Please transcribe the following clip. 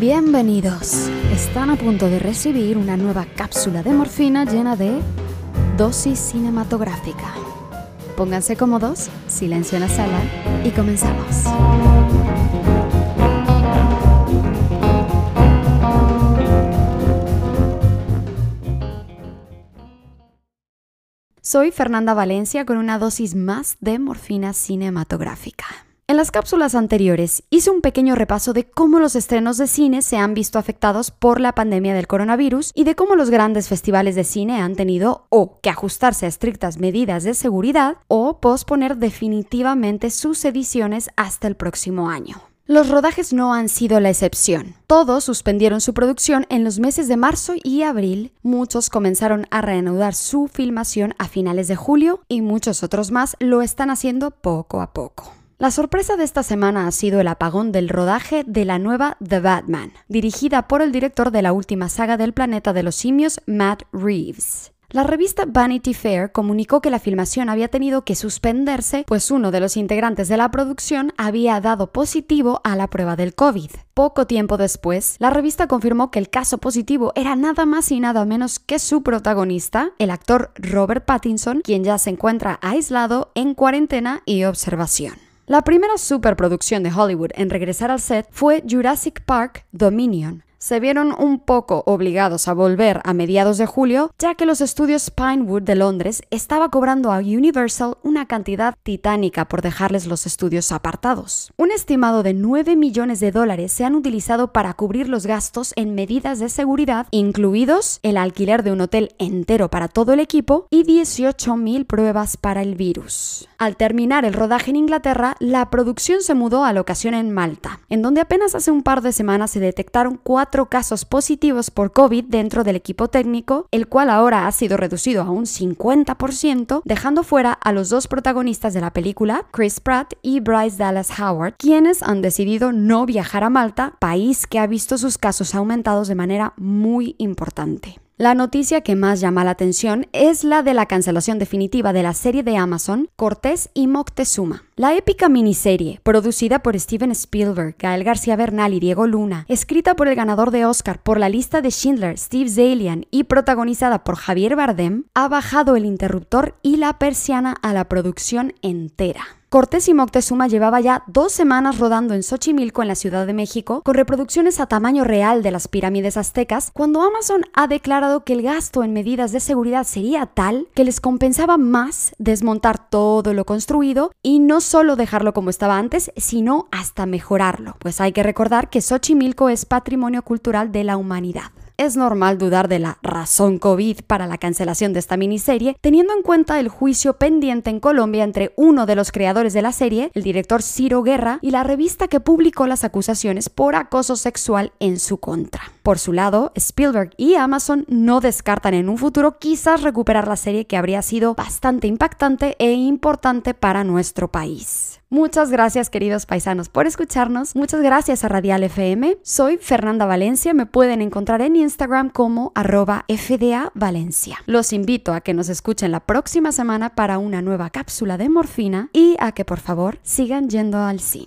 Bienvenidos. Están a punto de recibir una nueva cápsula de morfina llena de dosis cinematográfica. Pónganse cómodos, silencio en la sala y comenzamos. Soy Fernanda Valencia con una dosis más de morfina cinematográfica. En las cápsulas anteriores hice un pequeño repaso de cómo los estrenos de cine se han visto afectados por la pandemia del coronavirus y de cómo los grandes festivales de cine han tenido o que ajustarse a estrictas medidas de seguridad o posponer definitivamente sus ediciones hasta el próximo año. Los rodajes no han sido la excepción. Todos suspendieron su producción en los meses de marzo y abril, muchos comenzaron a reanudar su filmación a finales de julio y muchos otros más lo están haciendo poco a poco. La sorpresa de esta semana ha sido el apagón del rodaje de la nueva The Batman, dirigida por el director de la última saga del planeta de los simios, Matt Reeves. La revista Vanity Fair comunicó que la filmación había tenido que suspenderse, pues uno de los integrantes de la producción había dado positivo a la prueba del COVID. Poco tiempo después, la revista confirmó que el caso positivo era nada más y nada menos que su protagonista, el actor Robert Pattinson, quien ya se encuentra aislado en cuarentena y observación. La primera superproducción de Hollywood en regresar al set fue Jurassic Park Dominion, se vieron un poco obligados a volver a mediados de julio, ya que los estudios Pinewood de Londres estaba cobrando a Universal una cantidad titánica por dejarles los estudios apartados. Un estimado de 9 millones de dólares se han utilizado para cubrir los gastos en medidas de seguridad, incluidos el alquiler de un hotel entero para todo el equipo y 18.000 pruebas para el virus. Al terminar el rodaje en Inglaterra, la producción se mudó a locación en Malta, en donde apenas hace un par de semanas se detectaron cuatro casos positivos por COVID dentro del equipo técnico, el cual ahora ha sido reducido a un 50%, dejando fuera a los dos protagonistas de la película, Chris Pratt y Bryce Dallas Howard, quienes han decidido no viajar a Malta, país que ha visto sus casos aumentados de manera muy importante. La noticia que más llama la atención es la de la cancelación definitiva de la serie de Amazon Cortés y Moctezuma. La épica miniserie, producida por Steven Spielberg, Gael García Bernal y Diego Luna, escrita por el ganador de Oscar por la lista de Schindler, Steve Zalian y protagonizada por Javier Bardem, ha bajado el interruptor y la persiana a la producción entera. Cortés y Moctezuma llevaba ya dos semanas rodando en Xochimilco, en la Ciudad de México, con reproducciones a tamaño real de las pirámides aztecas, cuando Amazon ha declarado que el gasto en medidas de seguridad sería tal que les compensaba más desmontar todo lo construido y no solo dejarlo como estaba antes, sino hasta mejorarlo. Pues hay que recordar que Xochimilco es patrimonio cultural de la humanidad es normal dudar de la razón COVID para la cancelación de esta miniserie, teniendo en cuenta el juicio pendiente en Colombia entre uno de los creadores de la serie, el director Ciro Guerra, y la revista que publicó las acusaciones por acoso sexual en su contra. Por su lado, Spielberg y Amazon no descartan en un futuro quizás recuperar la serie que habría sido bastante impactante e importante para nuestro país. Muchas gracias queridos paisanos por escucharnos. Muchas gracias a Radial FM. Soy Fernanda Valencia. Me pueden encontrar en Instagram como arroba FDA Valencia. Los invito a que nos escuchen la próxima semana para una nueva cápsula de morfina y a que por favor sigan yendo al cine.